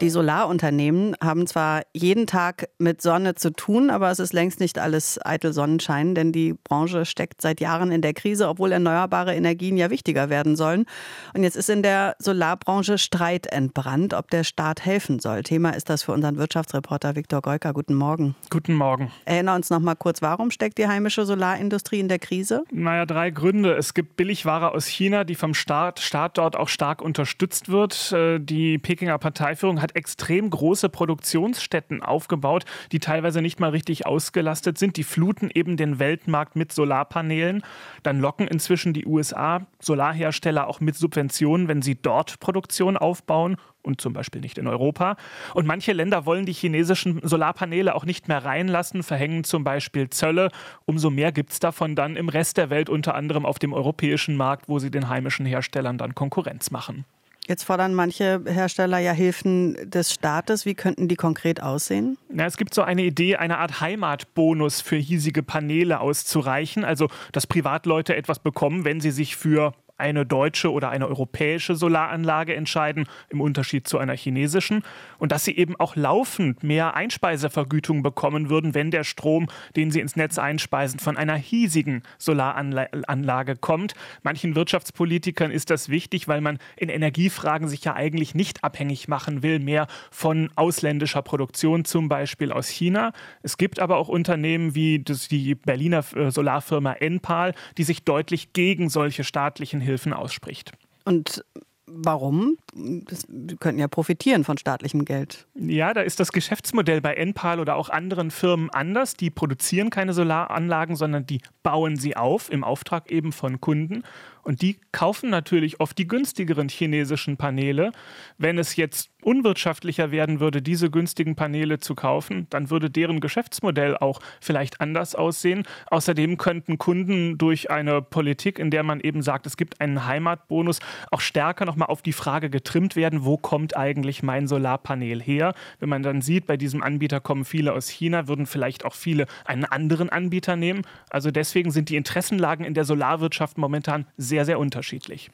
Die Solarunternehmen haben zwar jeden Tag mit Sonne zu tun, aber es ist längst nicht alles eitel Sonnenschein, denn die Branche steckt seit Jahren in der Krise, obwohl erneuerbare Energien ja wichtiger werden sollen. Und jetzt ist in der Solarbranche Streit entbrannt, ob der Staat helfen soll. Thema ist das für unseren Wirtschaftsreporter Viktor Geuker. Guten Morgen. Guten Morgen. Erinnere uns noch mal kurz, warum steckt die heimische Solarindustrie in der Krise? Naja, drei Gründe. Es gibt Billigware aus China, die vom Staat, Staat dort auch stark unterstützt wird. Äh, die Pekinger Parteiführung hat extrem große Produktionsstätten aufgebaut, die teilweise nicht mal richtig ausgelastet sind. Die fluten eben den Weltmarkt mit Solarpanelen. Dann locken inzwischen die USA Solarhersteller auch mit Subventionen, wenn sie dort Produktion aufbauen und zum Beispiel nicht in Europa. Und manche Länder wollen die chinesischen Solarpaneele auch nicht mehr reinlassen, verhängen zum Beispiel Zölle. Umso mehr gibt es davon dann im Rest der Welt, unter anderem auf dem europäischen Markt, wo sie den heimischen Herstellern dann Konkurrenz machen. Jetzt fordern manche Hersteller ja Hilfen des Staates. Wie könnten die konkret aussehen? Ja, es gibt so eine Idee, eine Art Heimatbonus für hiesige Paneele auszureichen. Also, dass Privatleute etwas bekommen, wenn sie sich für eine deutsche oder eine europäische Solaranlage entscheiden, im Unterschied zu einer chinesischen. Und dass sie eben auch laufend mehr Einspeisevergütung bekommen würden, wenn der Strom, den sie ins Netz einspeisen, von einer hiesigen Solaranlage kommt. Manchen Wirtschaftspolitikern ist das wichtig, weil man in Energiefragen sich ja eigentlich nicht abhängig machen will, mehr von ausländischer Produktion, zum Beispiel aus China. Es gibt aber auch Unternehmen wie die Berliner äh, Solarfirma Enpal, die sich deutlich gegen solche staatlichen Hilfen ausspricht. Und Warum? Das, wir könnten ja profitieren von staatlichem Geld. Ja, da ist das Geschäftsmodell bei Enpal oder auch anderen Firmen anders. Die produzieren keine Solaranlagen, sondern die bauen sie auf, im Auftrag eben von Kunden. Und die kaufen natürlich oft die günstigeren chinesischen Paneele. Wenn es jetzt unwirtschaftlicher werden würde, diese günstigen Paneele zu kaufen, dann würde deren Geschäftsmodell auch vielleicht anders aussehen. Außerdem könnten Kunden durch eine Politik, in der man eben sagt, es gibt einen Heimatbonus, auch stärker nochmal auf die Frage getrimmt werden, wo kommt eigentlich mein Solarpanel her? Wenn man dann sieht, bei diesem Anbieter kommen viele aus China, würden vielleicht auch viele einen anderen Anbieter nehmen. Also deswegen sind die Interessenlagen in der Solarwirtschaft momentan sehr, sehr unterschiedlich.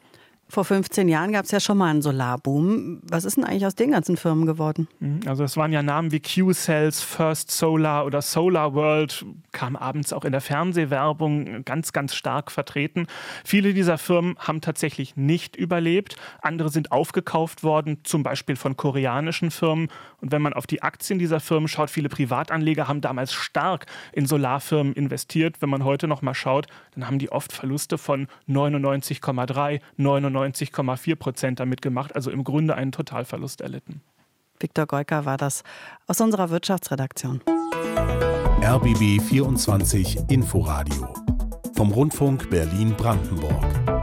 Vor 15 Jahren gab es ja schon mal einen Solarboom. Was ist denn eigentlich aus den ganzen Firmen geworden? Mhm, also es waren ja Namen wie Q-Cells, First Solar oder Solar World, kam abends auch in der Fernsehwerbung ganz, ganz stark vertreten. Viele dieser Firmen haben tatsächlich nicht überlebt. Andere sind aufgekauft worden, zum Beispiel von koreanischen Firmen. Und wenn man auf die Aktien dieser Firmen schaut, viele Privatanleger haben damals stark in Solarfirmen investiert. Wenn man heute noch mal schaut, dann haben die oft Verluste von 99,3, 99 99,4 Prozent damit gemacht, also im Grunde einen Totalverlust erlitten. Viktor Geuker war das aus unserer Wirtschaftsredaktion. RBB 24 Inforadio vom Rundfunk Berlin-Brandenburg.